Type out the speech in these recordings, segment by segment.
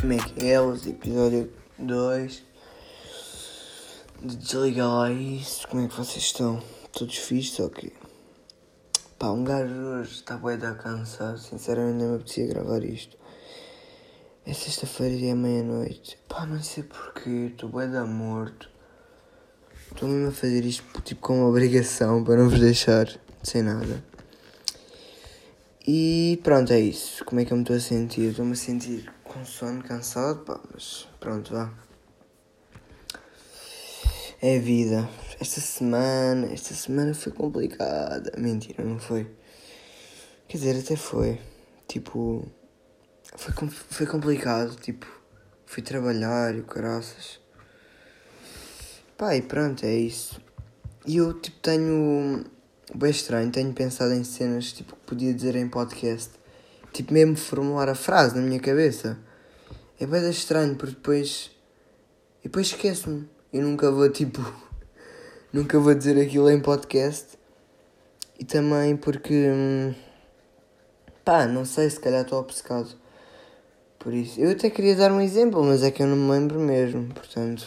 Como é é? Episódio 2 de Desliga lá isso. Como é que vocês estão? Todos fixos ou quê? Pá, um gajo hoje está bem da cansado. Sinceramente, nem me apetecia gravar isto. É sexta-feira e é meia-noite. Pá, não sei porquê. Estou bem da morto. Estou mesmo a fazer isto tipo com uma obrigação para não vos deixar sem nada. E pronto, é isso. Como é que eu me estou a sentir? Estou-me a sentir com sono, cansado, pá, mas pronto, vá. É vida. Esta semana, esta semana foi complicada. Mentira, não foi. Quer dizer, até foi. Tipo, foi, foi complicado. Tipo, fui trabalhar e o caraças. Pá, e pronto, é isso. E eu, tipo, tenho bem estranho, tenho pensado em cenas tipo que podia dizer em podcast. Tipo mesmo formular a frase na minha cabeça. É bem estranho porque depois. E depois esqueço-me. Eu nunca vou tipo. nunca vou dizer aquilo em podcast. E também porque. Hum, pá, não sei, se calhar estou obcecado. Por isso. Eu até queria dar um exemplo, mas é que eu não me lembro mesmo. Portanto.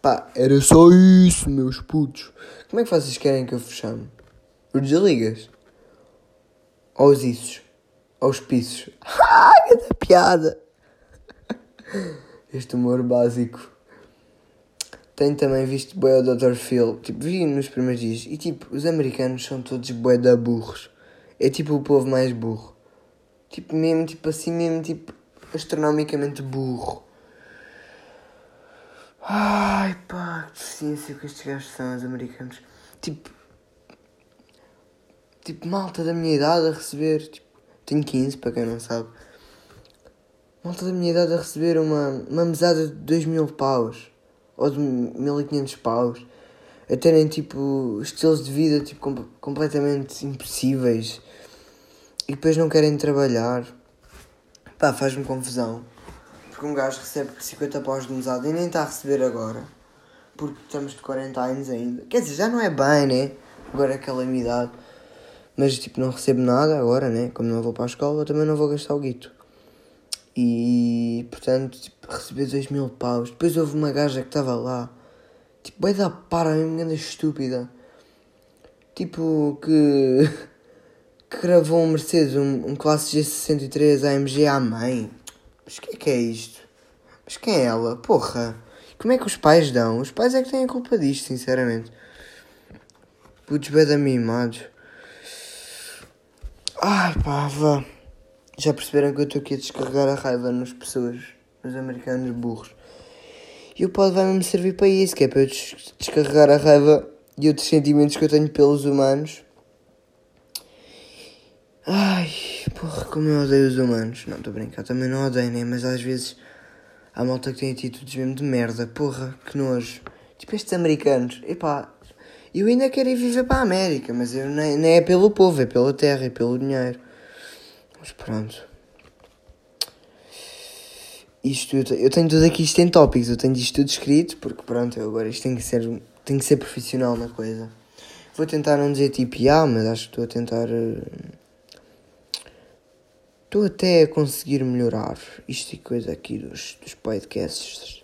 Pá, era só isso, meus putos. Como é que vocês querem que eu vos chame? Os desligas? Ou os issos? Ou os pisos? Ai, que piada! Este humor básico. Tenho também visto boi ao Dr. Phil. Tipo, vi nos primeiros dias. E tipo, os americanos são todos boi da burros. É tipo o povo mais burro. Tipo, mesmo, tipo assim, mesmo, tipo, astronomicamente burro. Ai pá, que ciência que estes gajos são, os americanos. Tipo, tipo, malta da minha idade a receber, tipo, tenho 15 para quem não sabe. Malta da minha idade a receber uma, uma mesada de 2 mil paus ou de 1500 paus, a terem tipo estilos de vida tipo, com, completamente impossíveis e depois não querem trabalhar. Pá, faz-me confusão. Porque um gajo recebe 50 paus de mesada e nem está a receber agora. Porque estamos de 40 anos ainda. Quer dizer, já não é bem, né? Agora é calamidade. Mas tipo, não recebo nada agora, né? Como não vou para a escola, também não vou gastar o guito. E portanto, tipo, recebi 2 mil paus. Depois houve uma gaja que estava lá, tipo, vai dar para, mesmo grande estúpida. Tipo, que. que gravou um Mercedes, um, um classe G63 AMG à mãe. Mas o que é que é isto? Mas quem é ela? Porra! Como é que os pais dão? Os pais é que têm a culpa disto, sinceramente. Putos bem mimados. Ai pá, vá. Já perceberam que eu estou aqui a descarregar a raiva nas pessoas, nos americanos burros. E o pod vai me servir para isso, que é para eu descarregar a raiva e outros sentimentos que eu tenho pelos humanos. Ai, porra, como eu odeio os humanos. Não, estou a brincar, também não odeio, né? Mas às vezes há malta que tem atitudes mesmo de merda. Porra, que nojo. Tipo estes americanos. Epá, eu ainda quero ir viver para a América, mas eu nem, nem é pelo povo, é pela terra, é pelo dinheiro. Mas pronto. Isto, eu tenho tudo aqui isto em tópicos, eu tenho isto tudo escrito, porque pronto, eu agora isto tem que ser, tem que ser profissional na coisa. Vou tentar não dizer tipo, ah, mas acho que estou a tentar. Estou uh, até a conseguir melhorar isto e coisa aqui dos, dos podcasts.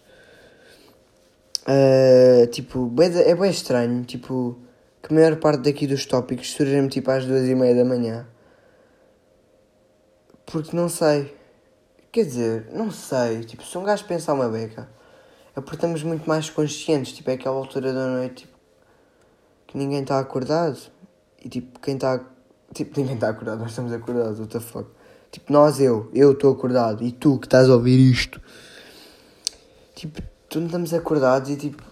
Uh, tipo, é bem estranho, tipo, que a maior parte daqui dos tópicos surgem tipo às duas e meia da manhã. Porque não sei. Quer dizer, não sei. Tipo, se um gajo pensar uma beca, é porque estamos muito mais conscientes. Tipo, é aquela altura da noite tipo, que ninguém está acordado. E tipo, quem está. Tipo, ninguém está acordado, nós estamos acordados, what the fuck. Tipo, nós, eu, eu estou acordado. E tu que estás a ouvir isto. Tipo, tu não estamos acordados e tipo,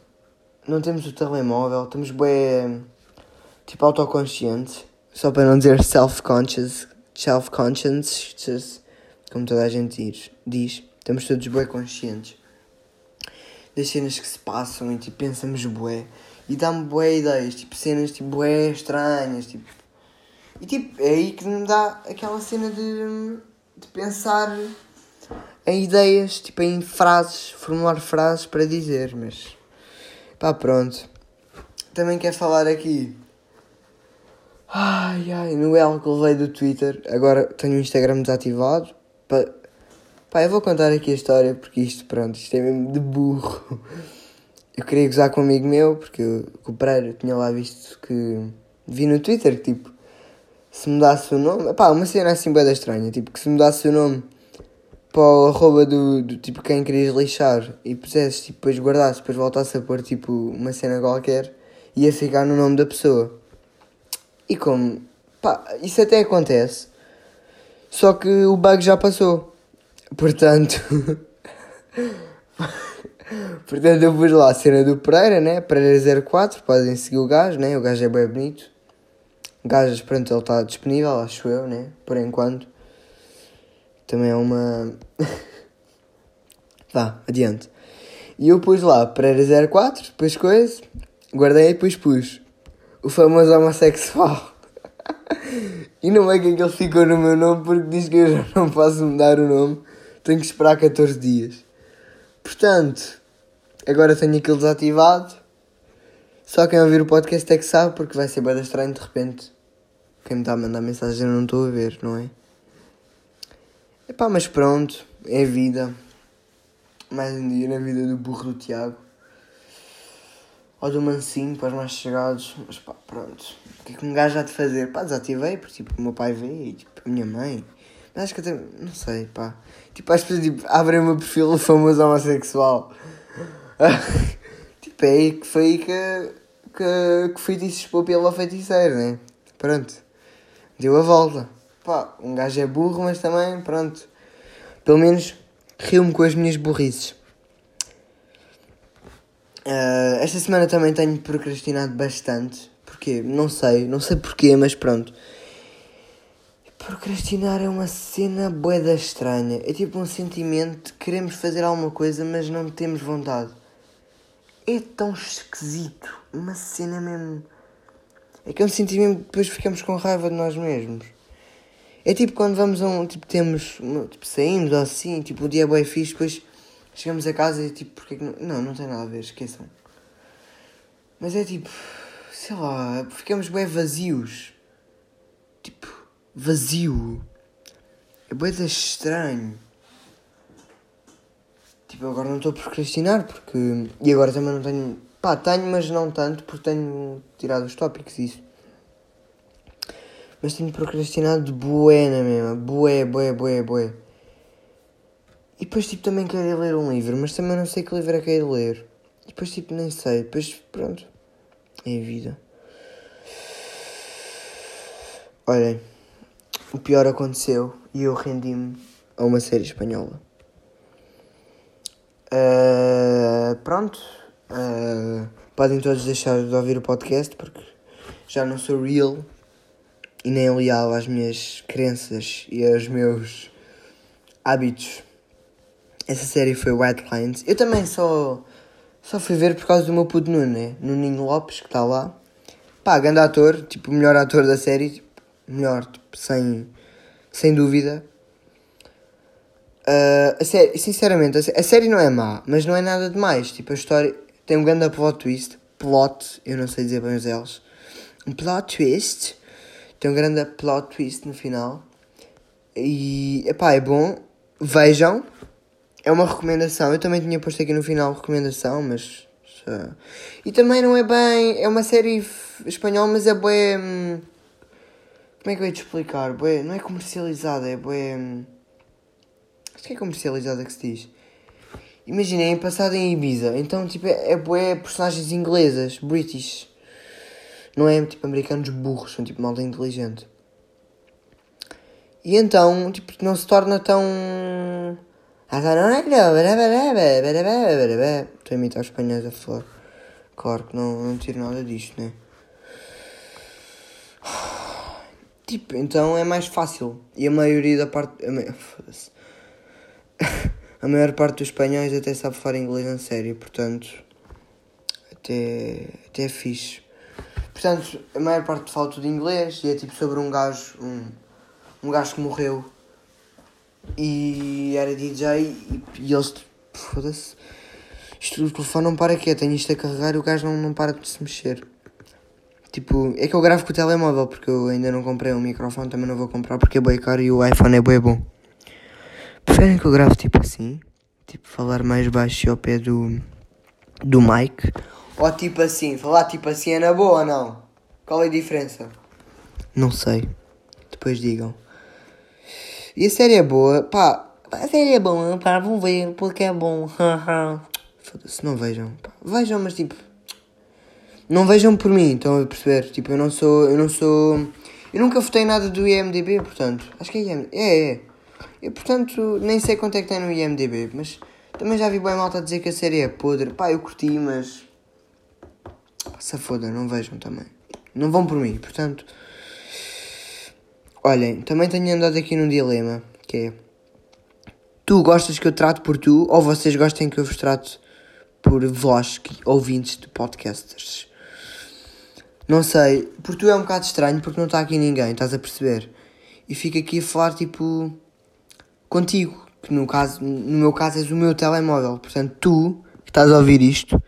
não temos o telemóvel, estamos bem. Tipo, autoconscientes. Só para não dizer self-conscious self-conscious, como toda a gente diz, diz, estamos todos bem conscientes das cenas que se passam e tipo, pensamos bué e dá-me bué ideias, tipo cenas tipo bué estranhas, tipo e tipo, é aí que me dá aquela cena de, de pensar em ideias, tipo em frases, formular frases para dizer, mas pá pronto. Também quero falar aqui Ai ai, no L que levei do Twitter, agora tenho o Instagram desativado. Pa... Pá, eu vou contar aqui a história porque isto, pronto, isto é mesmo de burro. Eu queria gozar com um amigo meu porque eu, o Pereira tinha lá visto que. Vi no Twitter que tipo. Se mudasse o nome. Pá, uma cena assim bem estranha. Tipo, que se mudasse o nome para o arroba do, do tipo quem querias lixar e pusesse, tipo, depois guardasse, depois voltasse a pôr tipo uma cena qualquer, ia ficar no nome da pessoa. E como, pá, isso até acontece, só que o bug já passou. Portanto, portanto eu pus lá a cena do Pereira, né? Pereira 04, podem seguir o gajo, né? O gajo é bem bonito. Gajo, pronto, ele está disponível, acho eu, né? Por enquanto. Também é uma. Vá, adiante. E eu pus lá Pereira 04, depois coisa, guardei e depois pus o famoso homossexual. e não é que ele ficou no meu nome porque diz que eu já não posso mudar o nome, tenho que esperar 14 dias. Portanto, agora tenho aquilo desativado. Só quem ouvir o podcast é que sabe porque vai ser bem estranho de repente. Quem me está a mandar mensagem eu não estou a ver, não é? Epá, mas pronto, é vida. Mais um dia na vida do burro do Tiago. Ou do mansinho para os mais chegados. Mas pá, pronto. O que é que um gajo há de fazer? Pá, desativei, porque tipo, o meu pai vê e tipo, a minha mãe. Mas acho que até. Não sei, pá. Tipo, as pessoas tipo, abrem o meu perfil famoso homossexual. tipo, é aí que foi aí que, que, que fui expor pela feiticeira, né? Pronto. Deu a volta pá, um gajo é burro, mas também, pronto, pelo menos rio-me com as minhas burrices. Uh, esta semana também tenho procrastinado bastante. Porquê? Não sei, não sei porquê, mas pronto. Procrastinar é uma cena boeda estranha. É tipo um sentimento de queremos fazer alguma coisa, mas não temos vontade. É tão esquisito. Uma cena mesmo. É que é um sentimento que depois ficamos com raiva de nós mesmos. É tipo quando vamos a um. Tipo, temos. Tipo, saímos ou assim, tipo, o dia é bem fixe, depois chegamos a casa e tipo, porque não. Não, não tem nada a ver, esqueçam. Mas é tipo. Sei lá, ficamos bem vazios. Tipo, vazio. É bem estranho. Tipo, agora não estou a procrastinar porque. E agora também não tenho. Pá, tenho, mas não tanto porque tenho tirado os tópicos e isso. Mas tenho procrastinado bué na mesma. Bué, bué, bué, bué. E depois, tipo, também quero ler um livro, mas também não sei que livro é que quero ler. E depois, tipo, nem sei. Depois, pronto. É a vida. Olhem, o pior aconteceu e eu rendi-me a uma série espanhola. Uh, pronto. Uh, podem todos deixar de ouvir o podcast porque já não sou real e nem leal às minhas crenças e aos meus hábitos. Essa série foi White Lines. Eu também só, só fui ver por causa do meu puto Nuno, né? Nuninho Lopes, que está lá. Pá, grande ator, tipo, o melhor ator da série. Tipo, melhor, tipo, sem, sem dúvida. Uh, a série, sinceramente, a, a, série não é má, mas não é nada demais. Tipo, a história tem um grande plot twist. Plot, eu não sei dizer bem os L's. Um plot twist tem um grande plot twist no final. E, epá, é bom. Vejam. É uma recomendação. Eu também tinha posto aqui no final recomendação, mas... E também não é bem... É uma série espanhola, mas é bem... Hum, como é que eu ia te explicar? Bué, não é comercializada, é bem... Hum, acho que é comercializada que se diz. Imaginem, passado em Ibiza. Então, tipo, é, é bué personagens inglesas, british. Não é tipo americanos burros, são tipo malta inteligente. E então, tipo, não se torna tão. Estou a imitar os espanhóis a falar. Claro que não, não tiro nada disto, né? Tipo, então é mais fácil. E a maioria da parte. A, a maior parte dos espanhóis até sabe falar inglês em sério, portanto. Até, até é fixe. Portanto, a maior parte fala tudo inglês e é tipo sobre um gajo, um, um gajo que morreu e era DJ e, e eles, foda-se, isto o telefone não para quieto, tenho isto a carregar e o gajo não, não para de se mexer. Tipo, é que eu gravo com o telemóvel porque eu ainda não comprei um microfone, também não vou comprar porque é bem caro e o iPhone é bem bom. Preferem que eu grave tipo assim? Tipo, falar mais baixo ao pé do, do mic? Ou tipo assim, falar tipo assim é na boa ou não? Qual é a diferença? Não sei. Depois digam. E a série é boa, pá, a série é boa, pá, vão ver porque é bom. Foda-se, não vejam. Pá. Vejam, mas tipo. Não vejam por mim, estão a perceber? Tipo, eu não sou. Eu não sou. Eu nunca votei nada do IMDB, portanto. Acho que é IMDB. É, é. Eu, portanto, nem sei quanto é que tem no IMDB, mas também já vi bem malta dizer que a série é podre. Pá, eu curti, mas. Se foda, não vejam também. Não vão por mim, portanto. Olhem, também tenho andado aqui num dilema, que é... Tu gostas que eu trate por tu, ou vocês gostem que eu vos trate por vós, ouvintes de podcasters? Não sei, por tu é um bocado estranho, porque não está aqui ninguém, estás a perceber? E fico aqui a falar, tipo, contigo, no, caso, no meu caso és o meu telemóvel. Portanto, tu, que estás a ouvir isto,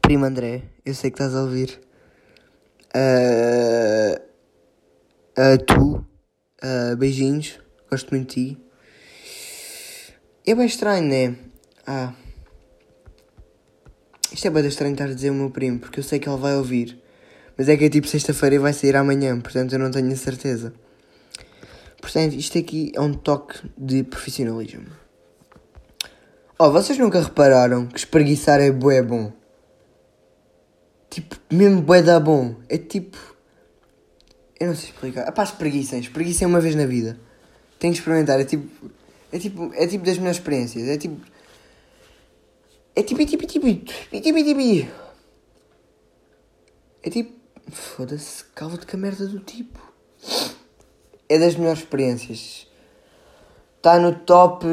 primo André, eu sei que estás a ouvir. Uh, Uh, tu, uh, beijinhos, gosto muito de ti. É bem estranho, né? Ah. Isto é bem estranho estar a dizer o meu primo, porque eu sei que ele vai ouvir. Mas é que é tipo sexta-feira e vai sair amanhã, portanto eu não tenho a certeza. Portanto, isto aqui é um toque de profissionalismo. Oh, vocês nunca repararam que espreguiçar é bué bom? Tipo, mesmo bué da bom. É tipo eu não sei explicar. Apá, espreguicem. Espreguicem uma vez na vida. Tenho que experimentar. É tipo. É tipo, é tipo das minhas experiências. É tipo. É tipo. É tipo. É tipo. É tipo. É tipo. É tipo. Foda-se. Calva-te com a merda do tipo. É das melhores experiências. Está no top.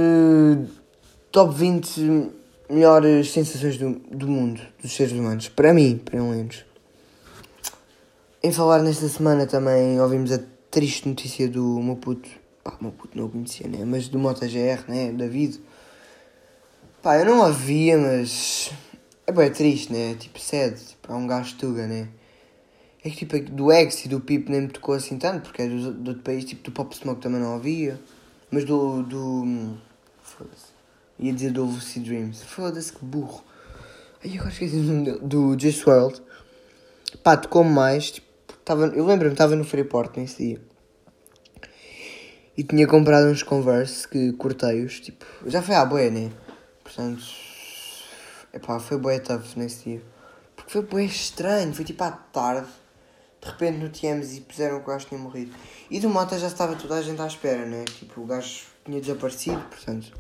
Top 20 melhores sensações do, do mundo, dos seres humanos. Para mim, pelo menos. Em falar nesta semana também ouvimos a triste notícia do meu puto. Pá, o meu puto não o conhecia, né? Mas do MotoGR, né? David. Pá, eu não a via, mas. É bem triste, né? Tipo, sede. Tipo, é um gajo tuga, né? É que tipo, do X e do Pip nem me tocou assim tanto, porque é do, do outro país. Tipo, do Pop Smoke também não havia. Mas do. do Foda-se. Ia dizer do Lucid Dreams. Foda-se, que burro. Aí agora esqueci o nome Do Just World. Pá, tocou mais. Tipo, Tava, eu lembro-me, estava no Freeport nesse dia. E tinha comprado uns Converse que cortei-os, tipo, já foi à boia, né? Portanto, epá, foi boé tough nesse dia. Porque foi boé estranho, foi tipo à tarde. De repente no e puseram que o gajo tinha morrido. E do Mota já estava toda a gente à espera, né? Tipo, o gajo tinha desaparecido, portanto.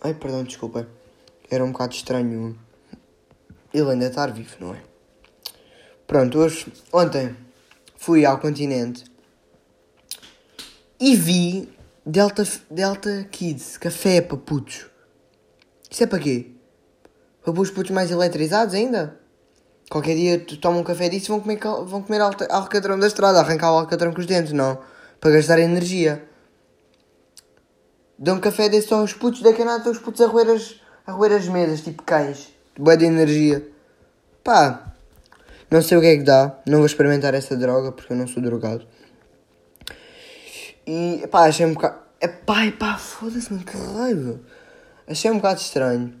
Ai, perdão, desculpa. Era um bocado estranho ele ainda estar vivo, não é? Pronto, hoje, ontem fui ao continente e vi Delta, Delta Kids, café para putos. Isso é para quê? Para os putos mais eletrizados ainda? Qualquer dia tu toma um café disso e vão comer, vão comer alcatrão da estrada, arrancar o alcatrão com os dentes, não. Para gastar energia. Dão um café desse só aos putos, daqui a nada os putos a roer as, a roer as mesas, tipo cães. Boa de energia. Pá, não sei o que é que dá, não vou experimentar essa droga porque eu não sou drogado. E pá, achei um bocado. É pá, pá, foda-se, mano, que raiva. Achei um bocado estranho.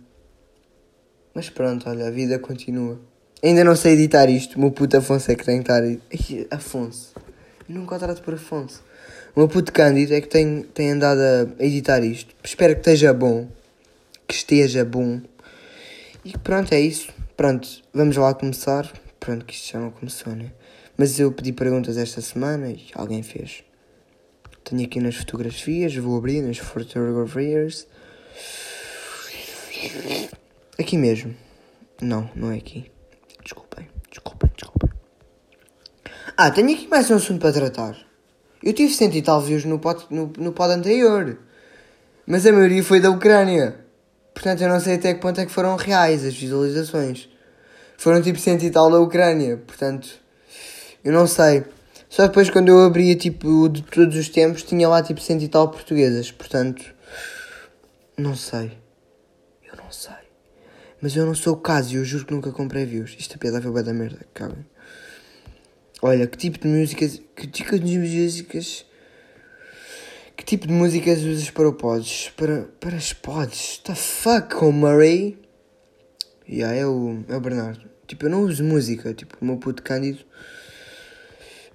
Mas pronto, olha, a vida continua. Ainda não sei editar isto. Meu puto Afonso é que tem que estar. Ai, Afonso. Nunca o trato por Afonso. O meu puto Cândido é que tem, tem andado a editar isto. Espero que esteja bom. Que esteja bom. E pronto, é isso. Pronto, vamos lá começar. Pronto, que isto já não começou, né? Mas eu pedi perguntas esta semana e alguém fez. Tenho aqui nas fotografias, vou abrir nas fotografias. Aqui mesmo. Não, não é aqui. Desculpem, desculpem, desculpem. Ah, tenho aqui mais um assunto para tratar. Eu tive 100 e tal views no pod, no, no pod anterior. Mas a maioria foi da Ucrânia. Portanto, eu não sei até que ponto é que foram reais as visualizações. Foram tipo cento e tal da Ucrânia, portanto, eu não sei. Só depois quando eu abria tipo de todos os tempos tinha lá tipo cento e tal portuguesas, portanto, não sei. Eu não sei. Mas eu não sou o caso e eu juro que nunca comprei views. Isto é piada foi da merda, cabrem. Olha, que tipo de músicas. Que tipo de músicas. Que tipo de músicas usas para o pods? Para, para as pods? The fuck, Murray? Yeah, é o, é o Bernardo. Tipo, eu não uso música. Tipo, o meu puto Cândido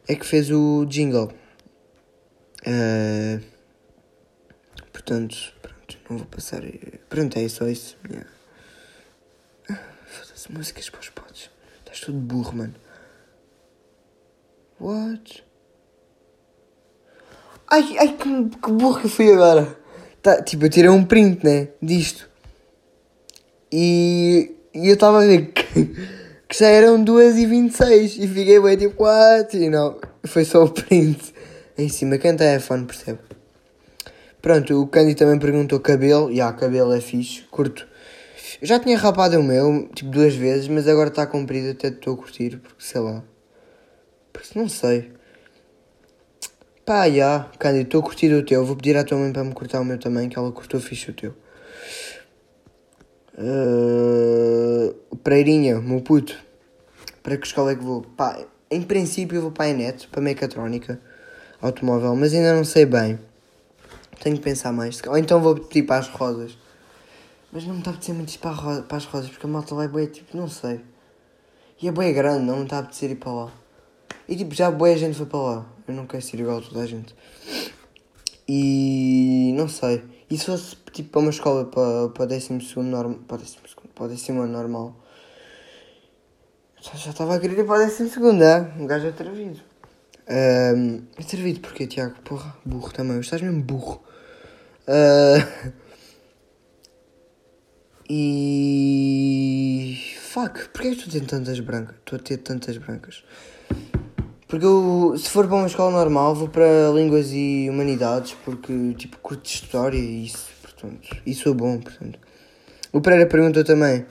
é que fez o jingle. Uh, portanto, pronto, não vou passar. Pronto, é só isso. Yeah. Foda-se, músicas para os pods. Estás todo burro, mano. What? Ai, ai, que, que burro que eu fui agora. Tá, tipo, eu tirei um print, né? Disto. E, e eu estava a ver que, que já eram 2h26 e fiquei bem tipo, what? E não, foi só o print em cima. Canta é fone, percebe? Pronto, o Candy também perguntou cabelo. E ah, cabelo é fixe, curto. Eu já tinha rapado o meu, tipo duas vezes, mas agora está comprido, até estou a curtir, porque sei lá. Porque não sei. Pá, já, yeah, Cândido, estou a curtir o teu. Vou pedir à tua mãe para me cortar o meu também, que ela cortou fixe o teu. Uh, Pereirinha, meu puto. Para que escola é que vou? Pá, em princípio eu vou para a Enet, para a mecatrónica automóvel, mas ainda não sei bem. Tenho que pensar mais. Ou então vou pedir para as rosas. Mas não me está a apetecer muito ir para, para as rosas, porque a malta lá é boa, tipo, não sei. E é grande, não me está a apetecer ir para lá. E tipo, já boa gente foi para lá. Eu não quero ser igual a toda a gente. E não sei. E se fosse tipo para uma escola para, para décimo segundo normal. Para décimo segundo, para décimo ano normal. Já, estava a querer ir para o décimo segundo, é? Um gajo atrevido. Um, atrevido porquê, Tiago? Porra, burro também. Estás mesmo burro. Uh, e. Fuck, porquê estou a ter tantas brancas? Estou a ter tantas brancas. Porque eu, se for para uma escola normal, vou para Línguas e Humanidades, porque, tipo, curto História e isso, portanto, isso é bom, portanto. O Pereira perguntou também,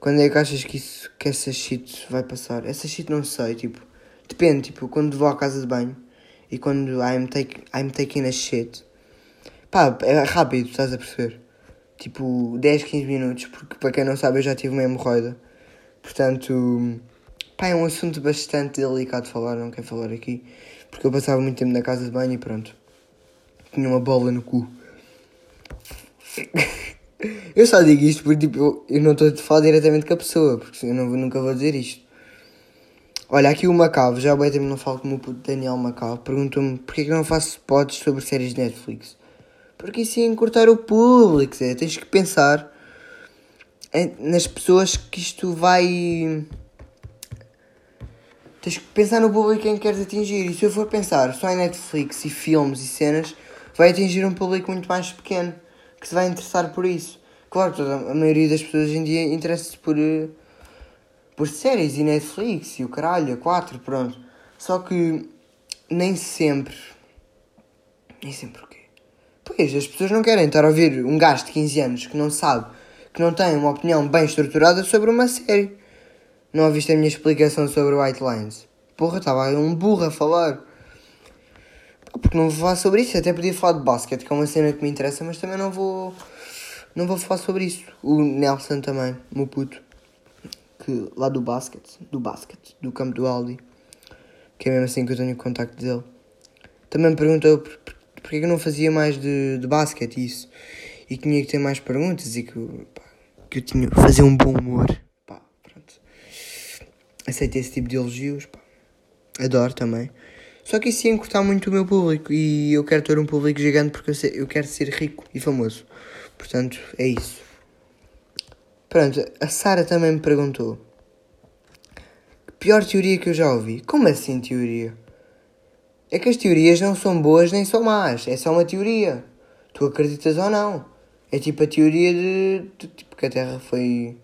quando é que achas que, isso, que essa shit vai passar? Essa shit não sei, tipo, depende, tipo, quando vou à casa de banho e quando I'm, take, I'm taking a shit, pá, é rápido, estás a perceber? Tipo, 10, 15 minutos, porque para quem não sabe eu já tive uma hemorroida, portanto Pá, é um assunto bastante delicado de falar, não quero falar aqui. Porque eu passava muito tempo na casa de banho e pronto. Tinha uma bola no cu. eu só digo isto porque tipo, eu, não estou a falar diretamente com a pessoa, porque eu não, nunca vou dizer isto. Olha, aqui o Macavo, já bem tempo não falo com o Daniel Macavo, perguntou-me porquê que não faço spots sobre séries de Netflix. Porque isso ia encurtar o público, Zé. tens que pensar nas pessoas que isto vai tens que pensar no público quem queres atingir. E se eu for pensar só em Netflix e filmes e cenas, vai atingir um público muito mais pequeno que se vai interessar por isso. Claro, toda a maioria das pessoas hoje em dia interessa-se por, eh, por séries e Netflix e o caralho, a 4, pronto. Só que nem sempre. Nem sempre o? Pois, as pessoas não querem estar a ouvir um gajo de 15 anos que não sabe, que não tem uma opinião bem estruturada sobre uma série. Não ouviste a minha explicação sobre White Lines? Porra, estava um burro a falar. Porque não vou falar sobre isso. Até podia falar de basquete, que é uma cena que me interessa, mas também não vou. Não vou falar sobre isso. O Nelson também, meu puto. Que, lá do basquete. Do basquete. Do campo do Aldi. Que é mesmo assim que eu tenho contacto dele. Também me perguntou por, por, porque que eu não fazia mais de, de basquete isso. E tinha que ter mais perguntas e que, pá, que eu tinha que fazer um bom humor aceito esse tipo de elogios, pá. adoro também. Só que isso ia encurtar muito o meu público e eu quero ter um público gigante porque eu, sei, eu quero ser rico e famoso. Portanto, é isso. Pronto, a Sara também me perguntou. Pior teoria que eu já ouvi. Como assim teoria? É que as teorias não são boas nem são más. É só uma teoria. Tu acreditas ou não. É tipo a teoria de, de tipo que a Terra foi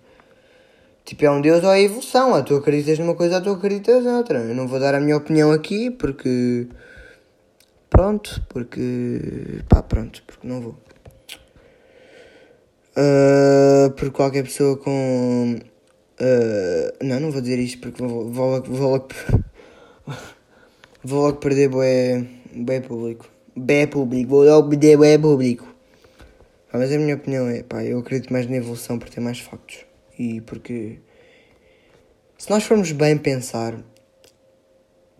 Tipo, é um Deus ou é evolução. Ou tu acreditas numa coisa ou tu acreditas noutra. Eu não vou dar a minha opinião aqui porque. Pronto, porque. Pá, pronto, porque não vou. Uh, por qualquer pessoa com. Uh, não, não vou dizer isto porque vou, vou, vou logo. vou logo perder bué, bué público. Bé público, vou logo perder bué público. Ah, mas a minha opinião é, pá, eu acredito mais na evolução por ter mais factos e porque se nós formos bem pensar,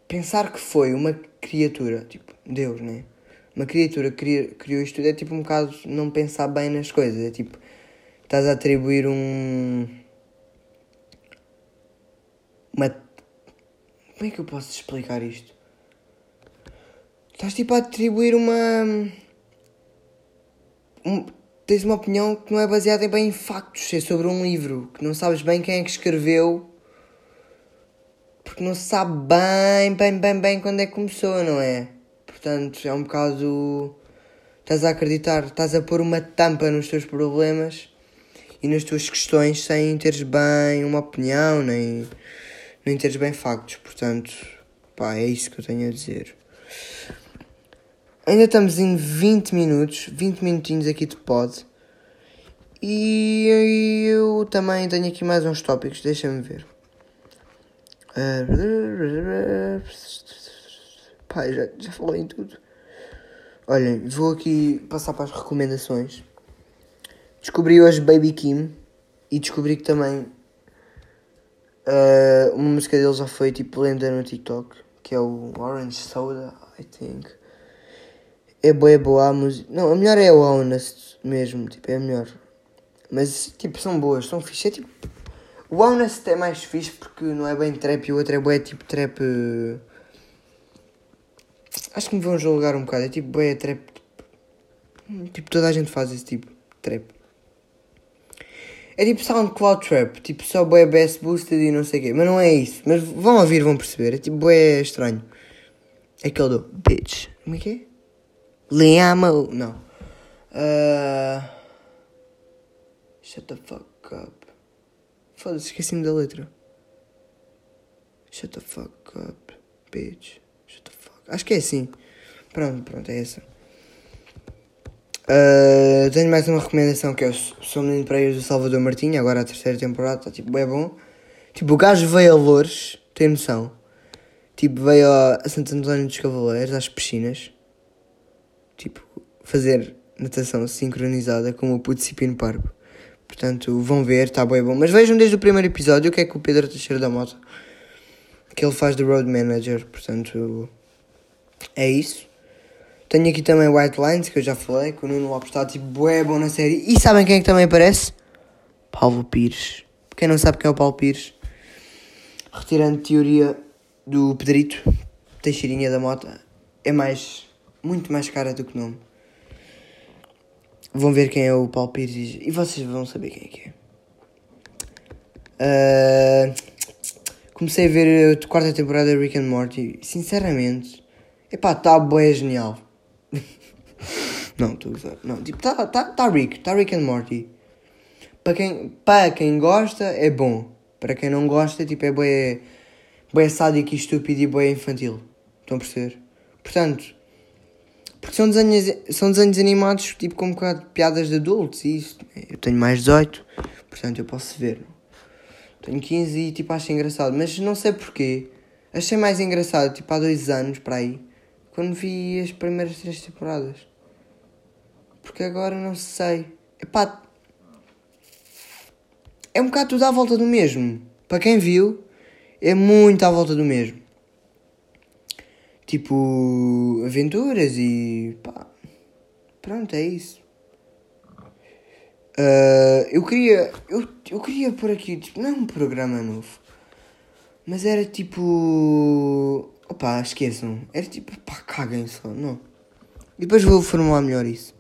pensar que foi uma criatura, tipo Deus, né? uma criatura cria- criou isto tudo é tipo um bocado não pensar bem nas coisas. É tipo, estás a atribuir um. Uma. Como é que eu posso explicar isto? Estás tipo a atribuir uma. um- tens uma opinião que não é baseada bem em factos, é sobre um livro, que não sabes bem quem é que escreveu, porque não se sabe bem, bem, bem, bem quando é que começou, não é? Portanto, é um bocado. Estás a acreditar, estás a pôr uma tampa nos teus problemas e nas tuas questões sem teres bem uma opinião, nem, nem teres bem factos. Portanto, pá, é isso que eu tenho a dizer. Ainda estamos em 20 minutos, 20 minutinhos aqui de pod. E eu também tenho aqui mais uns tópicos, deixa-me ver. Pá, já, já falei em tudo. Olhem, vou aqui passar para as recomendações. Descobri hoje Baby Kim e descobri que também ah, uma música dele já foi tipo lenda no TikTok, que é o Orange Soda, I think. É boa, é boa a música. Não, a melhor é o Honest mesmo, tipo, é a melhor. Mas tipo, são boas, são fixe. É tipo. O Honest é mais fixe porque não é bem trap e o outro é boa, é tipo trap. eh, Acho que me vão julgar um bocado. É tipo boa, é trap. Hum, Tipo, toda a gente faz esse tipo de trap. É tipo SoundCloud Trap, tipo só boé bass boosted e não sei o quê. Mas não é isso. Mas vão ouvir, vão perceber. É tipo boé estranho. É aquele do Bitch. Como é que é? Liamo. Não. Ah, Shut the fuck up. Foda-se, esqueci-me da letra. Shut the fuck up, bitch. Shut the fuck. Acho que é assim. Pronto, pronto, é essa. Ah, tenho mais uma recomendação que é o Sou Menino Praias do Salvador Martinho, agora a terceira temporada, está tipo bem bom. Tipo, o gajo veio a Loures, tem noção? Tipo, veio a Santo António dos Cavaleiros, às piscinas. Tipo, fazer natação sincronizada com o puto Parvo. Portanto, vão ver, está bem bom. Mas vejam desde o primeiro episódio o que é que o Pedro Teixeira da Mota que ele faz de road manager. Portanto, é isso. Tenho aqui também White Lines, que eu já falei, que o Nuno Lopes está tipo bué bom na série. E sabem quem é que também aparece? Paulo Pires. Quem não sabe quem é o Paulo Pires? Retirando teoria do Pedrito, Teixeirinha da Mota, é mais, muito mais cara do que nome. Vão ver quem é o Paulo Pires e vocês vão saber quem é que é. Ah, comecei a ver a quarta temporada de Rick and Morty. Sinceramente, epá, tá bué genial. não, estou a usar. Não, tipo, tá, tá, tá Rick, tá Rick and Morty. Para quem, para quem gosta, é bom. Para quem não gosta, tipo, é bué, bué sádico e estúpido e bué infantil. Estão a perceber? Portanto, porque são desenhos, são desenhos animados, tipo, com um bocado de piadas de adultos e isso. Eu tenho mais 18, portanto eu posso ver. Tenho 15 e, tipo, acho engraçado. Mas não sei porquê. Achei mais engraçado, tipo, há dois anos, para aí, quando vi as primeiras três temporadas. Porque agora não sei. Epá, é um bocado tudo à volta do mesmo. Para quem viu, é muito à volta do mesmo. Tipo, aventuras e pá. Pronto, é isso. Ah, eu queria. Eu, eu queria pôr aqui, tipo, não é um programa novo. Mas era tipo. Opá, esqueçam. Era tipo, pá, caguem só, não. Depois vou formular melhor isso.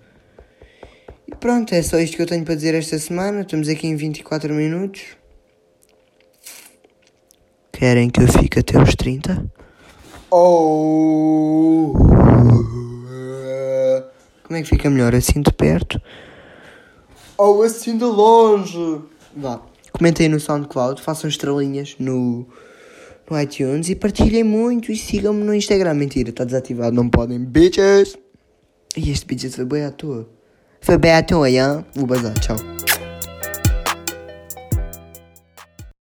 E pronto, é só isto que eu tenho para dizer esta semana. Estamos aqui em 24 minutos. Querem que eu fique até os 30? Oh! Como é que fica melhor? Assim de perto? Ou assim de longe? Vá. Comentem no SoundCloud, façam estrelinhas no, no iTunes e partilhem muito e sigam-me no Instagram. Mentira, está desativado, não podem. Bitches! E este bitches foi bem à toa. Foi bem à toa, hein? Vou bazar, tchau.